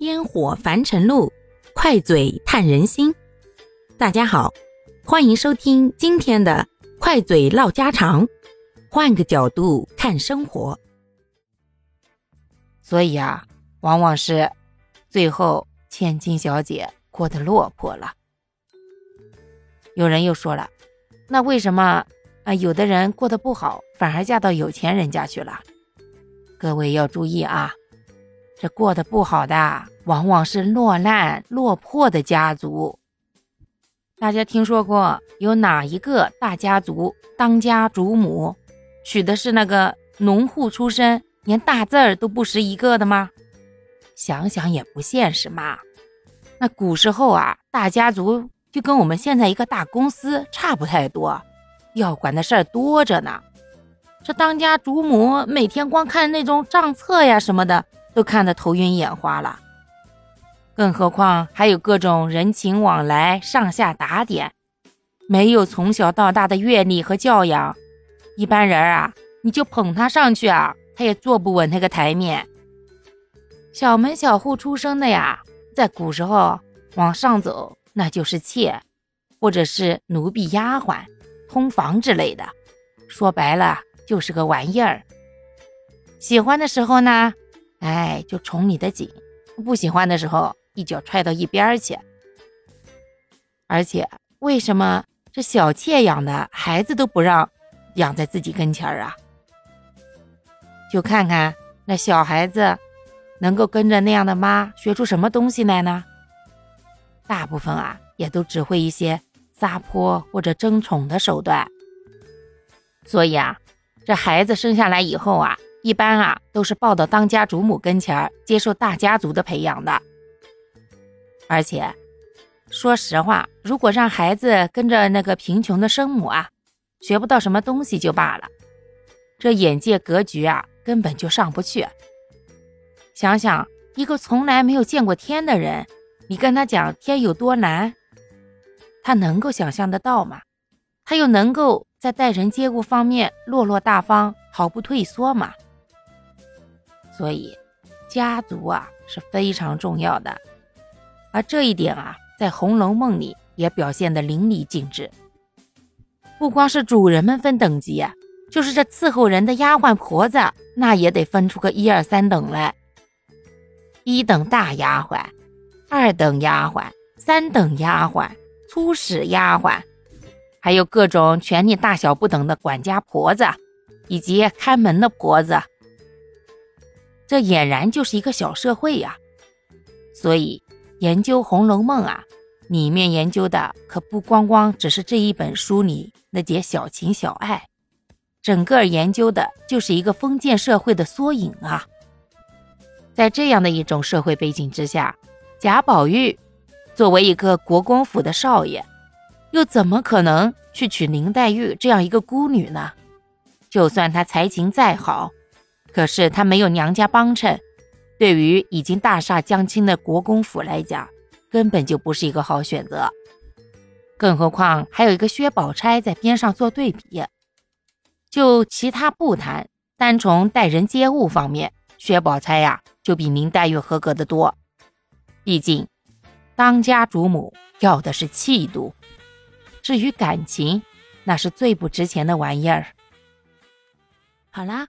烟火凡尘路，快嘴探人心。大家好，欢迎收听今天的快嘴唠家常，换个角度看生活。所以啊，往往是最后千金小姐过得落魄了。有人又说了，那为什么啊有的人过得不好，反而嫁到有钱人家去了？各位要注意啊！这过得不好的，往往是落难落魄的家族。大家听说过有哪一个大家族当家主母娶的是那个农户出身，连大字儿都不识一个的吗？想想也不现实嘛。那古时候啊，大家族就跟我们现在一个大公司差不太多，要管的事儿多着呢。这当家主母每天光看那种账册呀什么的。都看得头晕眼花了，更何况还有各种人情往来、上下打点，没有从小到大的阅历和教养，一般人啊，你就捧他上去啊，他也坐不稳那个台面。小门小户出生的呀，在古时候往上走，那就是妾，或者是奴婢、丫鬟、通房之类的，说白了就是个玩意儿。喜欢的时候呢。哎，就宠你的紧，不喜欢的时候一脚踹到一边去。而且，为什么这小妾养的孩子都不让养在自己跟前儿啊？就看看那小孩子能够跟着那样的妈学出什么东西来呢？大部分啊，也都只会一些撒泼或者争宠的手段。所以啊，这孩子生下来以后啊。一般啊，都是抱到当家主母跟前儿，接受大家族的培养的。而且，说实话，如果让孩子跟着那个贫穷的生母啊，学不到什么东西就罢了，这眼界格局啊，根本就上不去。想想一个从来没有见过天的人，你跟他讲天有多难，他能够想象得到吗？他又能够在待人接物方面落落大方，毫不退缩吗？所以，家族啊是非常重要的，而这一点啊，在《红楼梦》里也表现得淋漓尽致。不光是主人们分等级，就是这伺候人的丫鬟婆子，那也得分出个一二三等来。一等大丫鬟，二等丫鬟，三等丫鬟，粗使丫鬟，还有各种权力大小不等的管家婆子，以及看门的婆子。这俨然就是一个小社会呀，所以研究《红楼梦》啊，里面研究的可不光光只是这一本书里那点小情小爱，整个研究的就是一个封建社会的缩影啊。在这样的一种社会背景之下，贾宝玉作为一个国公府的少爷，又怎么可能去娶林黛玉这样一个孤女呢？就算他才情再好。可是他没有娘家帮衬，对于已经大厦将倾的国公府来讲，根本就不是一个好选择。更何况还有一个薛宝钗在边上做对比。就其他不谈，单从待人接物方面，薛宝钗呀就比林黛玉合格的多。毕竟，当家主母要的是气度，至于感情，那是最不值钱的玩意儿。好啦。